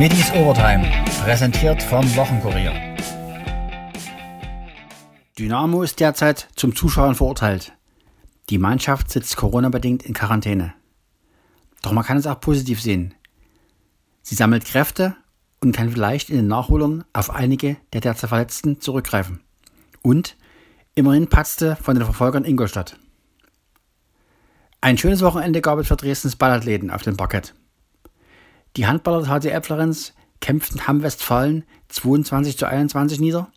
Middies Overtime, präsentiert vom Wochenkurier. Dynamo ist derzeit zum Zuschauen verurteilt. Die Mannschaft sitzt Corona-bedingt in Quarantäne. Doch man kann es auch positiv sehen. Sie sammelt Kräfte und kann vielleicht in den Nachholern auf einige der derzeit Verletzten zurückgreifen. Und immerhin patzte von den Verfolgern Ingolstadt. Ein schönes Wochenende gab es für Dresdens Ballathleten auf dem Parkett. Die Handballer der HDL Florenz kämpften Hamm Westfalen 22 zu 21 nieder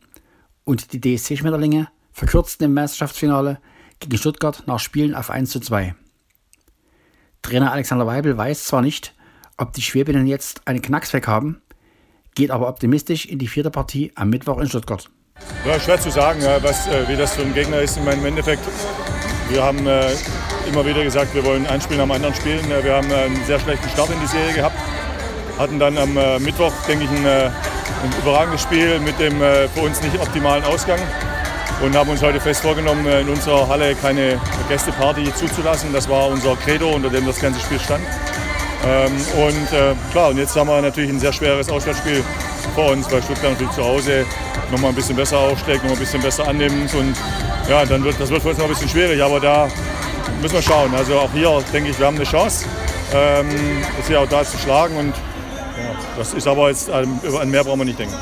und die DSC-Schmetterlinge verkürzten im Meisterschaftsfinale gegen Stuttgart nach Spielen auf 1 zu 2. Trainer Alexander Weibel weiß zwar nicht, ob die Schwäbinnen jetzt einen Knacks weg haben, geht aber optimistisch in die vierte Partie am Mittwoch in Stuttgart. Ja, schwer zu sagen, was, äh, wie das für ein Gegner ist. Im Endeffekt, wir haben äh, immer wieder gesagt, wir wollen ein Spiel am anderen spielen. Wir haben einen sehr schlechten Start in die Serie gehabt hatten dann am äh, Mittwoch, denke ich, ein, äh, ein, überragendes Spiel mit dem äh, für uns nicht optimalen Ausgang und haben uns heute fest vorgenommen, in unserer Halle keine Gästeparty zuzulassen. Das war unser Credo, unter dem das ganze Spiel stand. Ähm, und äh, klar, und jetzt haben wir natürlich ein sehr schweres Auswärtsspiel vor uns, weil Stuttgart natürlich zu Hause nochmal ein bisschen besser aufschlägt, nochmal ein bisschen besser annimmt. Und ja, dann wird, das wird für uns noch ein bisschen schwierig, aber da müssen wir schauen. Also auch hier denke ich, wir haben eine Chance, ähm, sie auch da zu schlagen. Und das ist aber jetzt, an mehr brauchen wir nicht denken.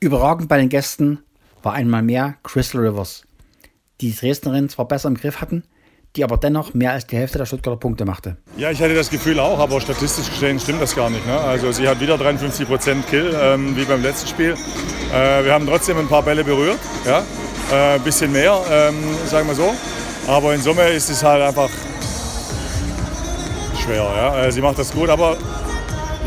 Überragend bei den Gästen war einmal mehr Crystal Rivers, die die Dresdnerin zwar besser im Griff hatten, die aber dennoch mehr als die Hälfte der Stuttgarter Punkte machte. Ja, ich hatte das Gefühl auch, aber statistisch gesehen stimmt das gar nicht. Ne? Also sie hat wieder 53% Kill, ähm, wie beim letzten Spiel. Äh, wir haben trotzdem ein paar Bälle berührt, ja, ein äh, bisschen mehr, ähm, sagen wir so. Aber in Summe ist es halt einfach schwer. Ja? Äh, sie macht das gut, aber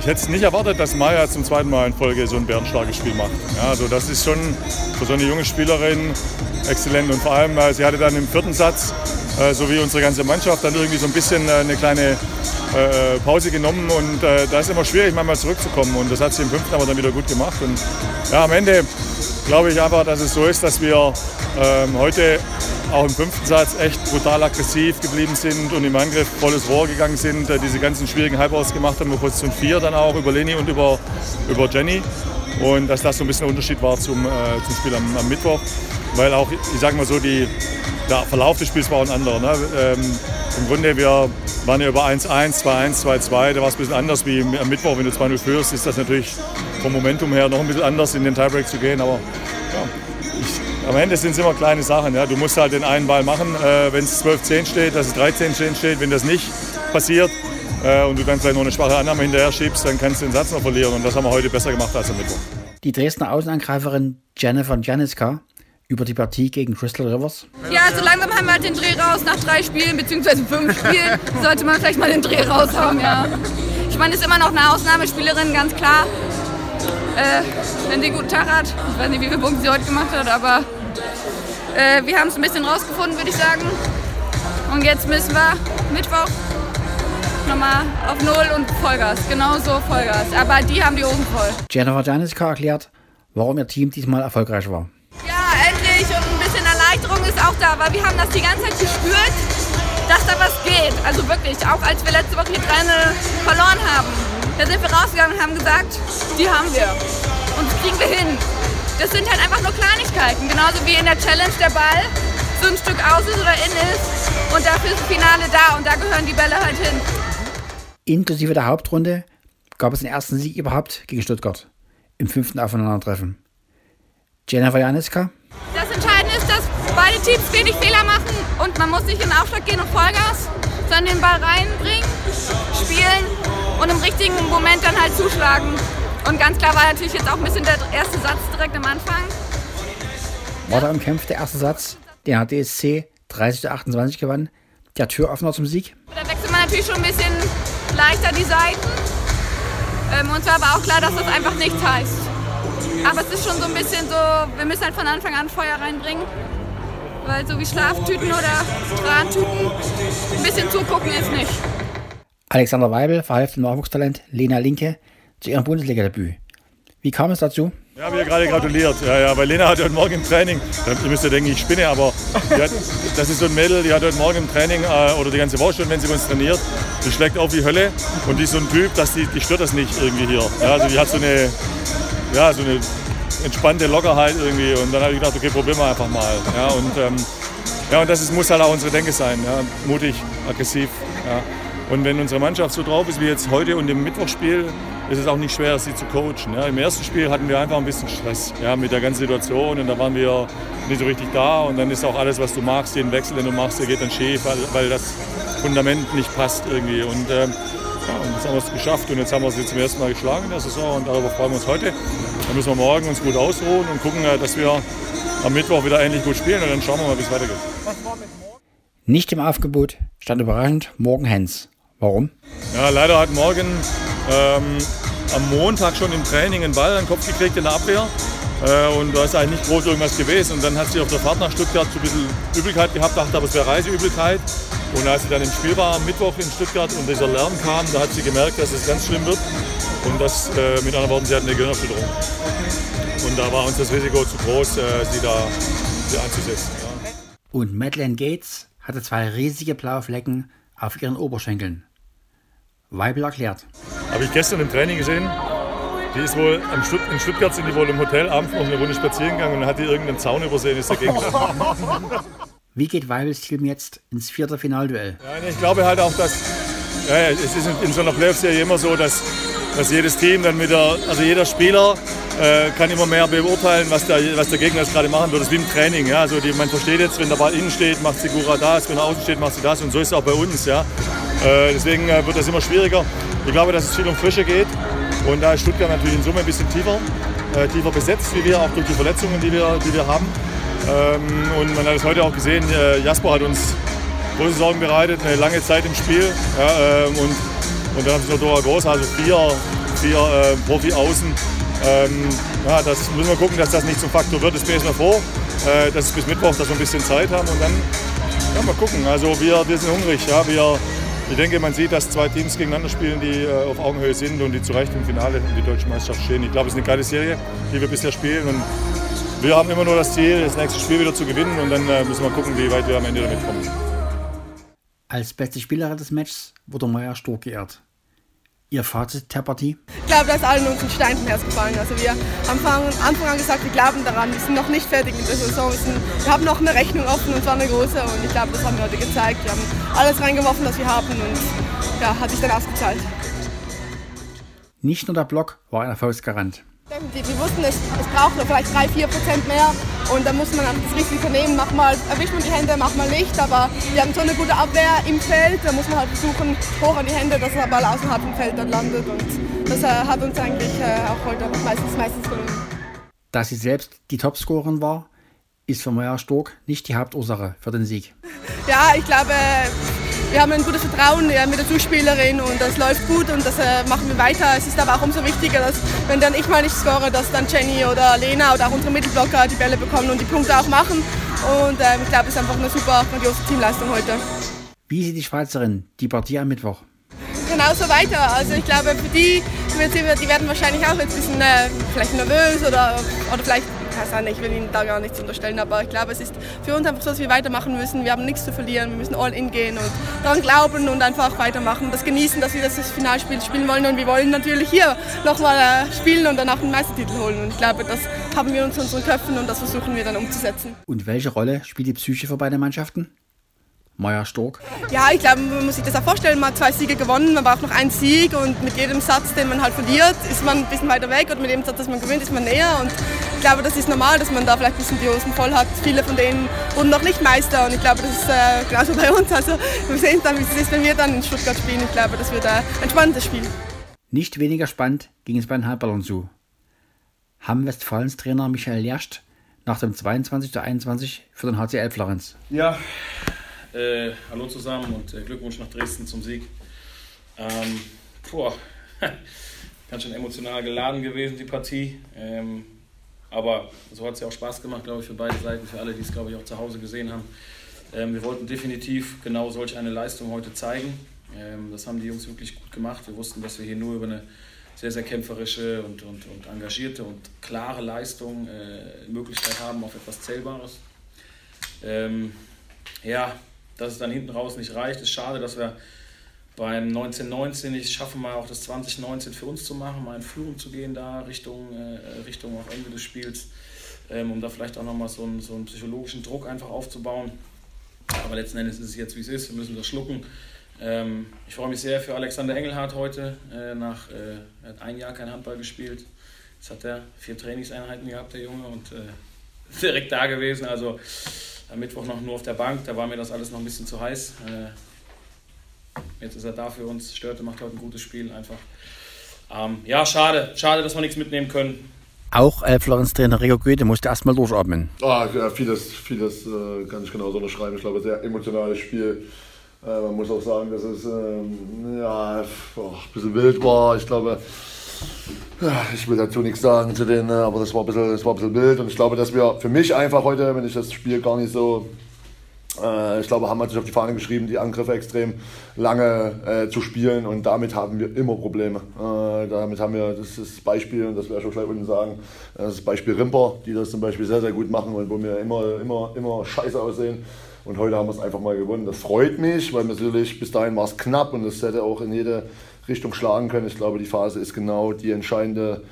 ich hätte es nicht erwartet, dass Maya zum zweiten Mal in Folge so ein bärenstarkes Spiel macht. Ja, also das ist schon für so eine junge Spielerin exzellent. Und vor allem, äh, sie hatte dann im vierten Satz, äh, so wie unsere ganze Mannschaft, dann irgendwie so ein bisschen äh, eine kleine Pause genommen. Und da ist immer schwierig, manchmal zurückzukommen. Und das hat sie im fünften aber dann wieder gut gemacht. Und ja, am Ende glaube ich einfach, dass es so ist, dass wir ähm, heute auch im fünften Satz echt brutal aggressiv geblieben sind und im Angriff volles Rohr gegangen sind, äh, diese ganzen schwierigen Halbouts gemacht haben, über Position 4 dann auch, über Leni und über, über Jenny. Und dass das so ein bisschen ein Unterschied war zum, äh, zum Spiel am, am, Mittwoch. Weil auch, ich sage mal so, die, der Verlauf des Spiels war ein anderer. Ne? Ähm, Im Grunde, wir waren ja über 1-1, 2-1, 2-2. Da war es ein bisschen anders wie am Mittwoch. Wenn du 2-0 führst, ist das natürlich vom Momentum her noch ein bisschen anders, in den Tiebreak zu gehen. Aber am Ende sind es immer kleine Sachen. Ja. Du musst halt den einen Ball machen, äh, wenn es 12-10 steht, dass es 13-10 steht. Wenn das nicht passiert äh, und du dann vielleicht noch eine schwache Annahme hinterher schiebst, dann kannst du den Satz noch verlieren. Und das haben wir heute besser gemacht als am Mittwoch. Die Dresdner Außenangreiferin Jennifer Janiska über die Partie gegen Crystal Rivers? Ja, so langsam haben wir halt den Dreh raus nach drei Spielen, beziehungsweise fünf Spielen. sollte man vielleicht mal den Dreh raus haben, ja. Ich meine, ist immer noch eine Ausnahmespielerin, ganz klar äh, wenn sie einen guten Tag hat. Ich weiß nicht, wie viele Punkte sie heute gemacht hat, aber äh, wir haben es ein bisschen rausgefunden, würde ich sagen. Und jetzt müssen wir Mittwoch nochmal auf Null und Vollgas. Genauso Vollgas. Aber die haben die oben voll. Jennifer Janiska erklärt, warum ihr Team diesmal erfolgreich war. Ja, endlich. Und ein bisschen Erleichterung ist auch da, weil wir haben das die ganze Zeit gespürt, dass da was geht. Also wirklich, auch als wir letzte Woche die Träne verloren haben da sind wir rausgegangen und haben gesagt, die haben wir. Und das kriegen wir hin. Das sind halt einfach nur Kleinigkeiten. Genauso wie in der Challenge der Ball so ein Stück aus ist oder in ist. Und dafür ist das Finale da und da gehören die Bälle halt hin. Inklusive der Hauptrunde gab es den ersten Sieg überhaupt gegen Stuttgart im fünften Aufeinandertreffen. Jennifer Janiska. Das Entscheidende ist, dass beide Teams wenig Fehler machen und man muss nicht in den Aufschlag gehen und Vollgas, sondern den Ball reinbringen, spielen und im richtigen Moment dann halt zuschlagen. Und ganz klar war natürlich jetzt auch ein bisschen der erste Satz direkt am Anfang. War da im Kampf der erste Satz, den hat DSC 30 zu 28 gewann, der Türöffner zum Sieg? Da wechselt man natürlich schon ein bisschen leichter die Seiten. Ähm, uns war aber auch klar, dass das einfach nichts heißt. Aber es ist schon so ein bisschen so, wir müssen halt von Anfang an Feuer reinbringen. Weil so wie Schlaftüten oder Trantüten, ein bisschen zugucken ist nicht. Alexander Weibel verhalf dem Nachwuchstalent Lena Linke zu ihrem Bundesliga-Debüt. Wie kam es dazu? Ja, habe ja gerade gratuliert. Ja, ja, weil Lena hat heute Morgen im Training, ihr müsst ja denken, ich spinne, aber hat, das ist so ein Mädel, die hat heute Morgen im Training äh, oder die ganze Woche schon, wenn sie uns trainiert, die schlägt auf wie Hölle und die ist so ein Typ, dass die, die stört das nicht irgendwie hier. Ja, also die hat so eine, ja, so eine entspannte Lockerheit irgendwie und dann habe ich gedacht, okay, probieren wir einfach mal. Ja, und, ähm, ja, und das ist, muss halt auch unsere Denke sein, ja, mutig, aggressiv. Ja. Und wenn unsere Mannschaft so drauf ist wie jetzt heute und im Mittwochspiel, ist es auch nicht schwer, sie zu coachen. Ja. Im ersten Spiel hatten wir einfach ein bisschen Stress ja, mit der ganzen Situation und da waren wir nicht so richtig da und dann ist auch alles, was du magst, jeden Wechsel, den du machst, der geht dann schief, weil, weil das Fundament nicht passt irgendwie. Und, ähm, ja, und jetzt haben wir es geschafft und jetzt haben wir sie zum ersten Mal geschlagen in der Saison und darüber freuen wir uns heute. Dann müssen wir morgen uns gut ausruhen und gucken, äh, dass wir am Mittwoch wieder ähnlich gut spielen und dann schauen wir mal, wie es weitergeht. Nicht im Aufgebot stand überraschend Morgen Hens. Warum? Ja, leider hat Morgen ähm, am Montag schon im Training einen Ball an den Kopf gekriegt in der Abwehr. Äh, und da ist eigentlich nicht groß irgendwas gewesen. Und dann hat sie auf der Fahrt nach Stuttgart so ein bisschen Übelkeit gehabt, dachte aber es wäre Reiseübelkeit. Und als sie dann im Spiel war am Mittwoch in Stuttgart und dieser Lärm kam, da hat sie gemerkt, dass es ganz schlimm wird. Und das, äh, mit anderen Worten, sie hat eine Gehirnerschütterung. Und da war uns das Risiko zu groß, äh, sie da sie einzusetzen. Ja. Und Madeleine Gates hatte zwei riesige blaue Flecken auf ihren Oberschenkeln. Weibel erklärt. Habe ich gestern im Training gesehen. Die ist wohl Stutt in Stuttgart sind die wohl im Hotel abends noch eine Runde spazieren gegangen und dann hat die irgendeinen Zaun übersehen, ist dagegen. Wie geht Weibels Team jetzt ins vierte Finalduell? Ja, ich glaube halt auch, dass ja, es ist in so einer Playoff-Serie immer so, dass, dass jedes Team dann mit der, also jeder Spieler äh, kann immer mehr beurteilen, was der, was der Gegner jetzt gerade machen wird. Das ist wie im Training. Ja? Also die, man versteht jetzt, wenn der Ball innen steht, macht Sigura das, wenn er außen steht, macht sie das. Und so ist es auch bei uns. Ja? Äh, deswegen äh, wird das immer schwieriger. Ich glaube, dass es viel um Frische geht. Und da ist Stuttgart natürlich in Summe ein bisschen tiefer, äh, tiefer besetzt wie wir, auch durch die Verletzungen, die wir, die wir haben. Ähm, und man hat es heute auch gesehen, äh, Jasper hat uns große Sorgen bereitet, eine lange Zeit im Spiel. Ja, ähm, und, und dann haben sie noch Dora Groß, also vier, vier äh, Profi-Außen. Ähm, ja, das müssen wir gucken, dass das nicht zum Faktor wird. Das bin ich mir froh, äh, dass bis Mittwoch, dass wir ein bisschen Zeit haben und dann ja, mal gucken. Also wir, wir sind hungrig. Ja, wir, ich denke, man sieht, dass zwei Teams gegeneinander spielen, die äh, auf Augenhöhe sind und die zu Recht im Finale um die deutsche Meisterschaft stehen. Ich glaube, es ist eine geile Serie, die wir bisher spielen. Und wir haben immer nur das Ziel, das nächste Spiel wieder zu gewinnen und dann äh, müssen wir gucken, wie weit wir am Ende damit kommen. Als beste Spielerin des Matches wurde Maya Stork geehrt. Ihr Fazit der Partie? Ich glaube, da ist allen uns ein Stein vom Herz gefallen. Also wir haben von Anfang an gesagt, wir glauben daran, wir sind noch nicht fertig mit der Saison. Wir, sind, wir haben noch eine Rechnung offen und zwar eine große und ich glaube, das haben wir heute gezeigt. Wir haben alles reingeworfen, was wir haben und ja, hat sich dann ausgezahlt. Nicht nur der Block war ein Erfolgsgarant. Definitiv. Wir wussten, es, es braucht noch vielleicht 3-4 Prozent mehr und da muss man das Risiko nehmen. Mach mal, erwischt man die Hände, mach mal nicht. Aber wir haben so eine gute Abwehr im Feld, da muss man halt versuchen, hoch an die Hände, dass der Ball außerhalb vom Feld dann landet. Und das äh, hat uns eigentlich äh, auch heute meistens, meistens gelungen. Da sie selbst die Topscorerin war, ist für Maya Stork nicht die Hauptursache für den Sieg. Ja, ich glaube, wir haben ein gutes Vertrauen ja, mit der Zuspielerin und das läuft gut und das äh, machen wir weiter. Es ist aber auch umso wichtiger, dass wenn dann ich mal nicht score, dass dann Jenny oder Lena oder auch unsere Mittelblocker die Bälle bekommen und die Punkte auch machen. Und äh, ich glaube, es ist einfach eine super grandiose Teamleistung heute. Wie sieht die Schweizerin die Partie am Mittwoch? Genauso weiter. Also ich glaube, für die, die werden wahrscheinlich auch jetzt ein bisschen äh, vielleicht nervös oder, oder vielleicht nicht, ich will Ihnen da gar nichts unterstellen, aber ich glaube, es ist für uns einfach so, dass wir weitermachen müssen. Wir haben nichts zu verlieren, wir müssen all in gehen und daran glauben und einfach weitermachen. Das genießen, dass wir das Finalspiel spielen wollen und wir wollen natürlich hier nochmal äh, spielen und danach einen Meistertitel holen. Und ich glaube, das haben wir uns in unseren Köpfen und das versuchen wir dann umzusetzen. Und welche Rolle spielt die Psyche für beide Mannschaften? Meier Stork? Ja, ich glaube, man muss sich das auch vorstellen. Man hat zwei Siege gewonnen, man braucht noch einen Sieg und mit jedem Satz, den man halt verliert, ist man ein bisschen weiter weg und mit jedem Satz, das man gewinnt, ist man näher. Und ich glaube, das ist normal, dass man da vielleicht ein bisschen die Hosen voll hat. Viele von denen wurden noch nicht Meister und ich glaube, das ist äh, genauso bei uns. Also wir sehen dann, wie es ist, wenn wir dann in Stuttgart spielen. Ich glaube, das wird ein spannendes Spiel. Nicht weniger spannend ging es bei den Halbballern zu. Hamm Westfalens Trainer Michael Lerst nach dem 22 zu 21 für den HCL Florenz. Ja, äh, hallo zusammen und äh, Glückwunsch nach Dresden zum Sieg. Ähm, boah, ganz schön emotional geladen gewesen, die Partie. Ähm, aber so hat es ja auch Spaß gemacht, glaube ich, für beide Seiten, für alle, die es, glaube ich, auch zu Hause gesehen haben. Ähm, wir wollten definitiv genau solch eine Leistung heute zeigen. Ähm, das haben die Jungs wirklich gut gemacht. Wir wussten, dass wir hier nur über eine sehr, sehr kämpferische und, und, und engagierte und klare Leistung äh, Möglichkeit haben auf etwas Zählbares. Ähm, ja, dass es dann hinten raus nicht reicht. Ist schade, dass wir beim 1919 nicht schaffen, mal auch das 2019 für uns zu machen, mal in Führung zu gehen da Richtung, äh, Richtung auch Ende des Spiels, ähm, um da vielleicht auch nochmal so einen, so einen psychologischen Druck einfach aufzubauen. Aber letzten Endes ist es jetzt, wie es ist. Wir müssen das schlucken. Ähm, ich freue mich sehr für Alexander Engelhardt heute. Äh, nach, äh, er hat ein Jahr kein Handball gespielt. Jetzt hat er vier Trainingseinheiten gehabt, der Junge, und äh, direkt da gewesen. Also am Mittwoch noch nur auf der Bank. Da war mir das alles noch ein bisschen zu heiß. Äh, jetzt ist er da für uns. Störte macht heute ein gutes Spiel einfach. Ähm, ja, schade. Schade, dass wir nichts mitnehmen können. Auch äh, Florenz Trainer Rico Goethe musste erstmal durchatmen. Ah, ja, vieles, vieles äh, kann ich genauso unterschreiben. Ich glaube, sehr emotionales Spiel. Äh, man muss auch sagen, dass es ähm, ja, boah, ein bisschen wild war. Ich glaube, ich will dazu nichts sagen zu denen, aber das war, ein bisschen, das war ein bisschen wild. Und ich glaube, dass wir für mich einfach heute, wenn ich das Spiel gar nicht so äh, ich glaube, haben hat sich auf die Fahne geschrieben, die Angriffe extrem lange äh, zu spielen und damit haben wir immer Probleme. Äh, damit haben wir, das ist das Beispiel, und das werde ich auch gleich unten sagen, das ist das Beispiel Rimper, die das zum Beispiel sehr, sehr gut machen und wo wir immer, immer, immer scheiße aussehen. Und heute haben wir es einfach mal gewonnen. Das freut mich, weil natürlich bis dahin war es knapp und es hätte auch in jede Richtung schlagen können. Ich glaube, die Phase ist genau die entscheidende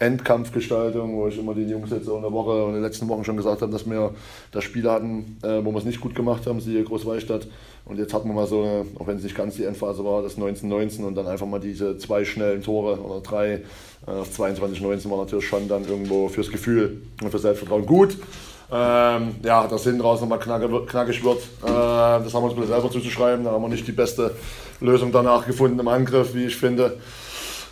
Endkampfgestaltung, wo ich immer den Jungs jetzt in der Woche und in den letzten Wochen schon gesagt habe, dass wir da Spiele hatten, äh, wo wir es nicht gut gemacht haben, siehe Großwallstadt. Und jetzt hatten wir mal so eine, auch wenn es nicht ganz die Endphase war, das 1919 und dann einfach mal diese zwei schnellen Tore oder drei äh, auf 22-19 war natürlich schon dann irgendwo fürs Gefühl und für Selbstvertrauen gut. Ähm, ja, dass hinten raus nochmal knackig wird, äh, das haben wir uns selber zuzuschreiben. Da haben wir nicht die beste Lösung danach gefunden im Angriff, wie ich finde.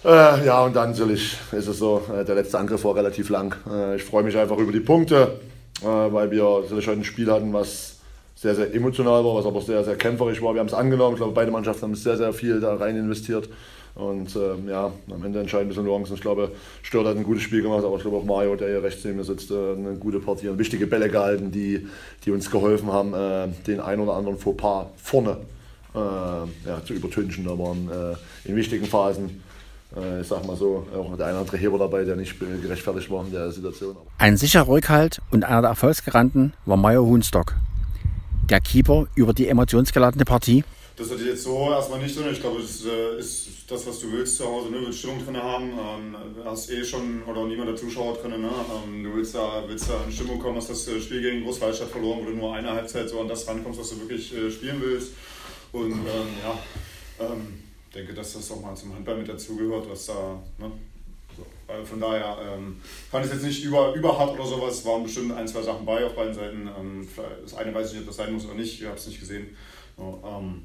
Äh, ja, und dann natürlich ist es so, äh, der letzte Angriff war relativ lang. Äh, ich freue mich einfach über die Punkte, äh, weil wir natürlich heute ein Spiel hatten, was sehr, sehr emotional war, was aber sehr, sehr kämpferisch war. Wir haben es angenommen. Ich glaube, beide Mannschaften haben sehr, sehr viel da rein investiert. Und ähm, ja, am Ende entscheiden bisschen Nuancen. Ich glaube, Stört hat ein gutes Spiel gemacht, aber ich glaube auch Mario, der hier rechts neben mir sitzt, äh, eine gute Partie und wichtige Bälle gehalten, die, die uns geholfen haben, äh, den ein oder anderen Fauxpas vorne äh, ja, zu übertünchen. Da waren in wichtigen Phasen äh, ich sag mal so, auch der eine oder andere Heber dabei, der nicht gerechtfertigt war in der Situation. Ein sicherer Rückhalt und einer der Erfolgsgaranten war Meyer Huhnstock. Der Keeper über die emotionsgeladene Partie. Das ich jetzt so erstmal nicht drin. Ich glaube, das äh, ist das, was du willst zu Hause. Ne? Du willst Stimmung drin haben. Ähm, hast eh schon, oder niemand der Zuschauer drin. Ne? Ähm, du willst da, willst da in Stimmung kommen, hast das äh, Spiel gegen Großwaldstadt verloren, wo du nur eine Halbzeit so an das rankommst, was du wirklich äh, spielen willst. Und ähm, ja, ähm, denke, dass das auch mal zum Handball mit dazugehört, was da. Ne? Von daher ähm, fand ich es jetzt nicht über, überhart oder sowas. Waren bestimmt ein, zwei Sachen bei auf beiden Seiten. Das eine weiß ich nicht, ob das sein muss oder nicht. Ich habe es nicht gesehen. So, ähm,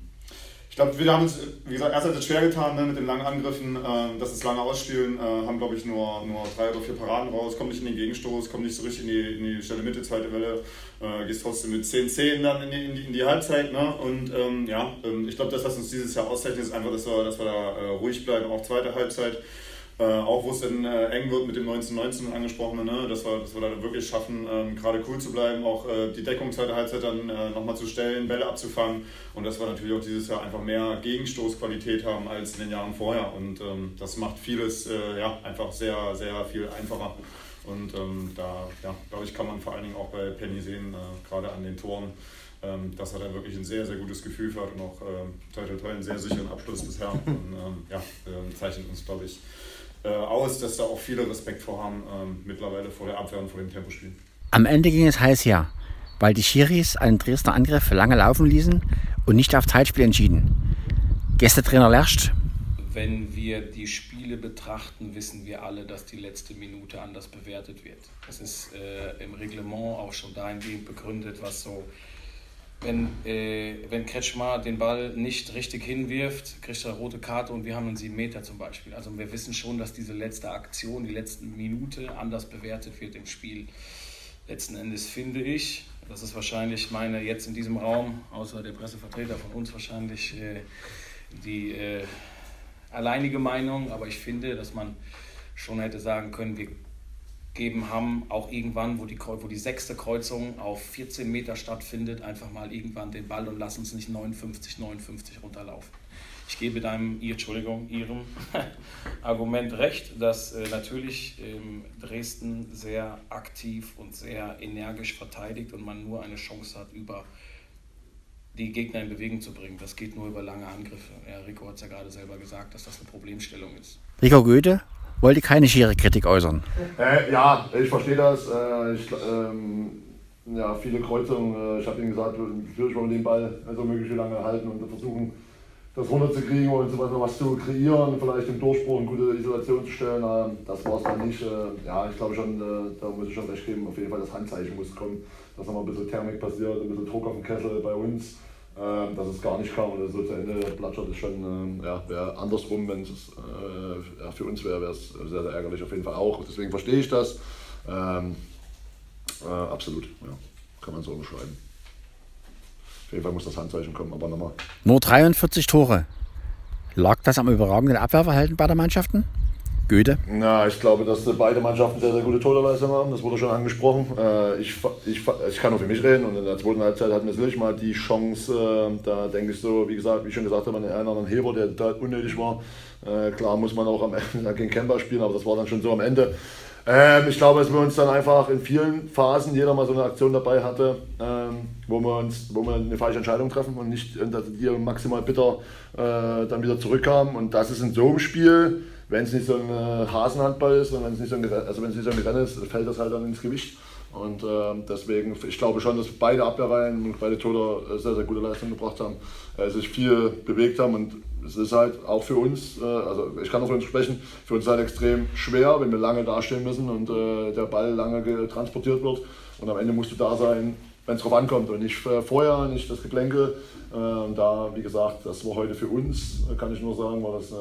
ich glaube, wir haben uns, wie gesagt, erst hat es schwer getan ne, mit den langen Angriffen, äh, dass es lange ausspielen, äh, haben glaube ich nur, nur drei oder vier Paraden raus, kommen nicht in den Gegenstoß, kommen nicht so richtig in die, in die schnelle Mitte, zweite Welle, äh, gehst trotzdem mit 10-10 dann in die, in die, in die Halbzeit. Ne? Und ähm, ja, ähm, ich glaube, das, was uns dieses Jahr auszeichnet, ist einfach, dass wir, dass wir da äh, ruhig bleiben, auch zweite Halbzeit. Äh, auch wo es dann äh, eng wird mit dem 1919 angesprochenen, ne? dass, wir, dass wir da wirklich schaffen, ähm, gerade cool zu bleiben, auch äh, die Deckung zweiter Halbzeit dann äh, nochmal zu stellen, Bälle abzufangen und dass wir natürlich auch dieses Jahr einfach mehr Gegenstoßqualität haben als in den Jahren vorher. Und ähm, das macht vieles äh, ja, einfach sehr, sehr viel einfacher. Und ähm, da, ja, glaube ich, kann man vor allen Dingen auch bei Penny sehen, äh, gerade an den Toren, ähm, dass er da wirklich ein sehr, sehr gutes Gefühl hat und auch ähm, toi, toi, toi, einen sehr sicheren Abschluss bisher. Und ähm, ja, äh, zeichnet uns, glaube ich, äh, aus, dass da auch viele Respekt vor haben, ähm, mittlerweile vor der Abwehr und vor dem Tempospiel. Am Ende ging es heiß her, weil die Schiris einen Dresdner Angriff lange laufen ließen und nicht auf Zeitspiel entschieden. Gästetrainer Lerst. Wenn wir die Spiele betrachten, wissen wir alle, dass die letzte Minute anders bewertet wird. Das ist äh, im Reglement auch schon dahingehend begründet, was so wenn, äh, wenn Kretschmer den Ball nicht richtig hinwirft, kriegt er eine rote Karte und wir haben einen 7 Meter zum Beispiel. Also wir wissen schon, dass diese letzte Aktion, die letzte Minute anders bewertet wird im Spiel. Letzten Endes finde ich, das ist wahrscheinlich meine jetzt in diesem Raum, außer der Pressevertreter von uns wahrscheinlich äh, die äh, alleinige Meinung, aber ich finde, dass man schon hätte sagen können, wir geben haben, auch irgendwann, wo die, wo die sechste Kreuzung auf 14 Meter stattfindet, einfach mal irgendwann den Ball und lass uns nicht 59, 59 runterlaufen. Ich gebe deinem, Entschuldigung, Ihrem Argument recht, dass äh, natürlich ähm, Dresden sehr aktiv und sehr energisch verteidigt und man nur eine Chance hat, über die Gegner in Bewegung zu bringen. Das geht nur über lange Angriffe. Ja, Rico hat es ja gerade selber gesagt, dass das eine Problemstellung ist. Rico Goethe wollte keine schiere Kritik äußern. Äh, ja, ich verstehe das. Äh, ich, ähm, ja, viele Kreuzungen. Äh, ich habe ihm gesagt, natürlich wollen wir den Ball so möglich lange halten und versuchen, das runterzukriegen und so weiter, was zu kreieren, vielleicht im Durchbruch eine gute Isolation zu stellen. Das war es dann nicht. Äh, ja, ich glaube schon, äh, da muss ich schon recht geben, auf jeden Fall das Handzeichen muss kommen, dass nochmal ein bisschen Thermik passiert, ein bisschen Druck auf den Kessel bei uns, ähm, dass es gar nicht kam oder so zu Ende platschert, ist schon, ähm, ja, wäre andersrum, wenn es äh, für uns wäre, wäre es sehr, sehr ärgerlich auf jeden Fall auch. Deswegen verstehe ich das. Ähm, äh, absolut, ja, kann man so beschreiben. Auf jeden Fall muss das Handzeichen kommen, aber nochmal. Nur 43 Tore. Lag das am überragenden Abwehrverhalten beider Mannschaften? Goethe? Na, ich glaube, dass beide Mannschaften sehr, sehr gute Torleistung haben. Das wurde schon angesprochen. Äh, ich, ich, ich kann nur für mich reden und in der zweiten Halbzeit hatten wir sicherlich mal die Chance, äh, da denke ich so, wie gesagt, wie ich schon gesagt habe, einen anderen Heber, der total unnötig war. Äh, klar muss man auch am Ende gegen Kemba spielen, aber das war dann schon so am Ende. Ähm, ich glaube, dass wir uns dann einfach in vielen Phasen jeder mal so eine Aktion dabei hatte, ähm, wo, wir uns, wo wir eine falsche Entscheidung treffen und nicht die maximal bitter äh, dann wieder zurückkamen. Und das ist in so einem Spiel, wenn es nicht so ein äh, Hasenhandball ist und wenn es nicht so ein, also nicht so ein Rennen ist, fällt das halt dann ins Gewicht. Und äh, deswegen, ich glaube schon, dass beide Abwehrreihen und beide Toter sehr, sehr gute Leistungen gebracht haben, äh, sich viel bewegt haben und es ist halt auch für uns, äh, also ich kann auch für uns sprechen, für uns halt extrem schwer, wenn wir lange dastehen müssen und äh, der Ball lange transportiert wird und am Ende musst du da sein, wenn es drauf ankommt und nicht äh, vorher, nicht das Geplänkel. Und da, wie gesagt, das war heute für uns, kann ich nur sagen, war das,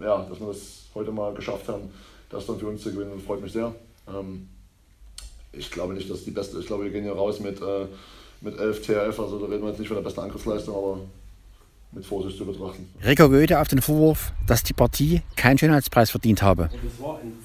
ja, dass wir das heute mal geschafft haben, das dann für uns zu gewinnen freut mich sehr. Ähm, ich glaube nicht, dass die beste, ich glaube, wir gehen hier raus mit, mit 11 TRF, also da reden wir jetzt nicht von der besten Angriffsleistung, aber mit Vorsicht zu betrachten. Rico Goethe auf den Vorwurf, dass die Partie keinen Schönheitspreis verdient habe.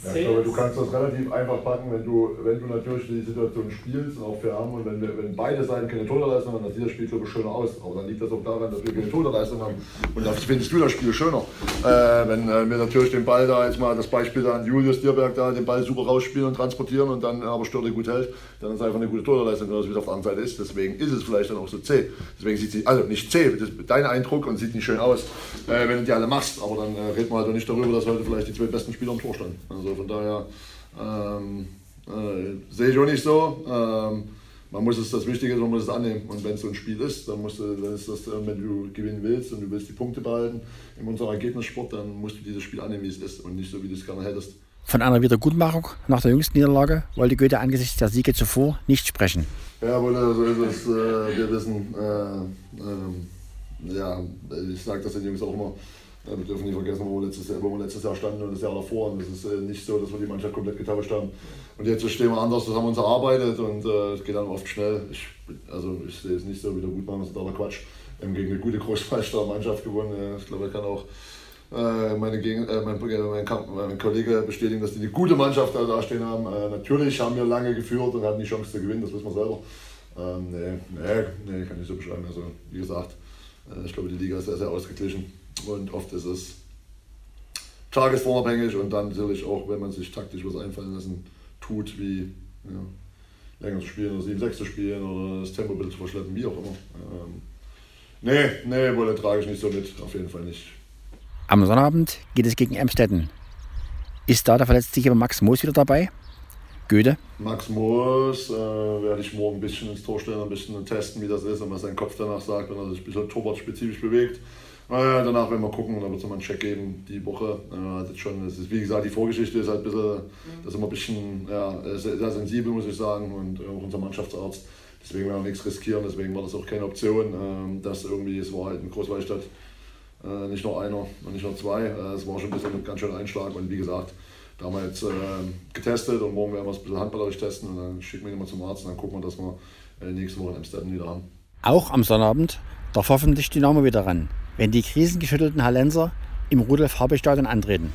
Ja, ich glaube, du kannst das relativ einfach packen, wenn du, wenn du natürlich die Situation spielst und auch fair haben und wenn, wir, wenn beide Seiten keine Torleistung haben, dann sieht das Spiel glaube ich schöner aus. Aber dann liegt das auch daran, dass wir keine Torleistung haben und dann findest du das Spiel schöner. Äh, wenn äh, wir natürlich den Ball da, jetzt mal das Beispiel da an Julius Dierberg da, den Ball super rausspielen und transportieren und dann aber Störte gut hält, dann ist es einfach eine gute Torleistung, wie es auf der anderen Seite ist. Deswegen ist es vielleicht dann auch so zäh. Deswegen sieht sie, also nicht zäh, das, dein Eindruck und sieht nicht schön aus, äh, wenn du die alle machst. Aber dann äh, reden wir halt nicht darüber, dass heute vielleicht die zwei besten Spieler am Tor standen. Also von daher ähm, äh, sehe ich auch nicht so. Ähm, man muss es, das Wichtige ist, man muss es annehmen. Und wenn es so ein Spiel ist, dann musst du, dann ist das, äh, wenn du gewinnen willst und du willst die Punkte behalten in unserem Ergebnissport, dann musst du dieses Spiel annehmen, wie es ist und nicht so, wie du es gerne hättest. Von einer Wiedergutmachung nach der jüngsten Niederlage wollte Goethe angesichts der Siege zuvor nicht sprechen. Ja, so ist es. Äh, wir wissen, äh, äh, ja, ich sage das den Jungs auch immer, ja, wir dürfen nicht vergessen, wo wir, letztes Jahr, wo wir letztes Jahr standen und das Jahr davor. Und es ist äh, nicht so, dass wir die Mannschaft komplett getauscht haben. Und jetzt stehen wir anders, das haben wir uns erarbeitet und äh, es geht dann oft schnell. Ich, also ich sehe es nicht so, wieder gut machen, das ist totaler Quatsch. Wir haben gegen eine gute Großmeister-Mannschaft gewonnen. Ich glaube, ich kann auch äh, meine Gegen äh, mein, mein, mein, Kollege bestätigen, dass die eine gute Mannschaft da stehen haben. Äh, natürlich haben wir lange geführt und hatten die Chance zu gewinnen, das wissen wir selber. Ähm, nee, nee, nee, kann ich so beschreiben. Also, wie gesagt, äh, ich glaube, die Liga ist sehr, sehr ausgeglichen. Und oft ist es tagesformabhängig und dann natürlich auch, wenn man sich taktisch was einfallen lassen tut, wie ja, länger zu spielen oder 7-6 zu spielen oder das Tempobild zu verschleppen, wie auch immer. Ähm, nee, nee, Wolle trage ich nicht so mit, auf jeden Fall nicht. Am Sonnabend geht es gegen Emstetten. Ist da der verletzte Max Moos wieder dabei? Goethe? Max Moos äh, werde ich morgen ein bisschen ins Tor stellen, ein bisschen testen, wie das ist und was sein Kopf danach sagt, wenn er sich ein bisschen torwartspezifisch bewegt. Naja, danach werden wir gucken und dann wird es nochmal einen Check geben die Woche. Äh, das schon, das ist, wie gesagt, die Vorgeschichte ist halt ein bisschen, das ist immer ein bisschen ja, sehr, sehr sensibel, muss ich sagen, und auch unser Mannschaftsarzt. Deswegen werden wir nichts riskieren, deswegen war das auch keine Option, ähm, dass irgendwie, es war halt in Großwallstadt äh, nicht nur einer und nicht nur zwei. Äh, es war schon ein bisschen ein ganz schöner Einschlag und wie gesagt, da haben wir jetzt äh, getestet und morgen werden wir es ein bisschen handballerisch testen und dann schicken wir ihn mal zum Arzt und dann gucken wir, dass wir äh, nächste Woche in Amsterdam wieder haben. Auch am Sonnabend darf hoffentlich Dynamo wieder ran wenn die krisengeschüttelten Hallenser im Rudolf-Habe-Stadion antreten.